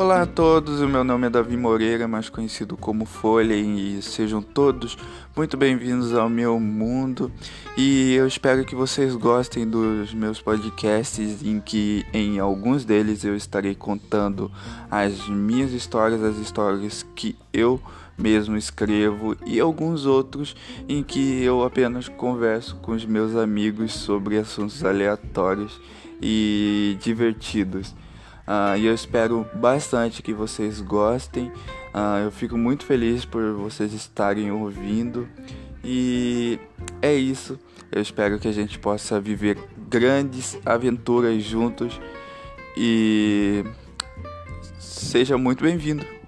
Olá a todos, o meu nome é Davi Moreira, mais conhecido como Folha, e sejam todos muito bem-vindos ao meu mundo. E eu espero que vocês gostem dos meus podcasts, em que em alguns deles eu estarei contando as minhas histórias, as histórias que eu mesmo escrevo, e alguns outros em que eu apenas converso com os meus amigos sobre assuntos aleatórios e divertidos. Uh, e eu espero bastante que vocês gostem. Uh, eu fico muito feliz por vocês estarem ouvindo. E é isso. Eu espero que a gente possa viver grandes aventuras juntos. E seja muito bem-vindo.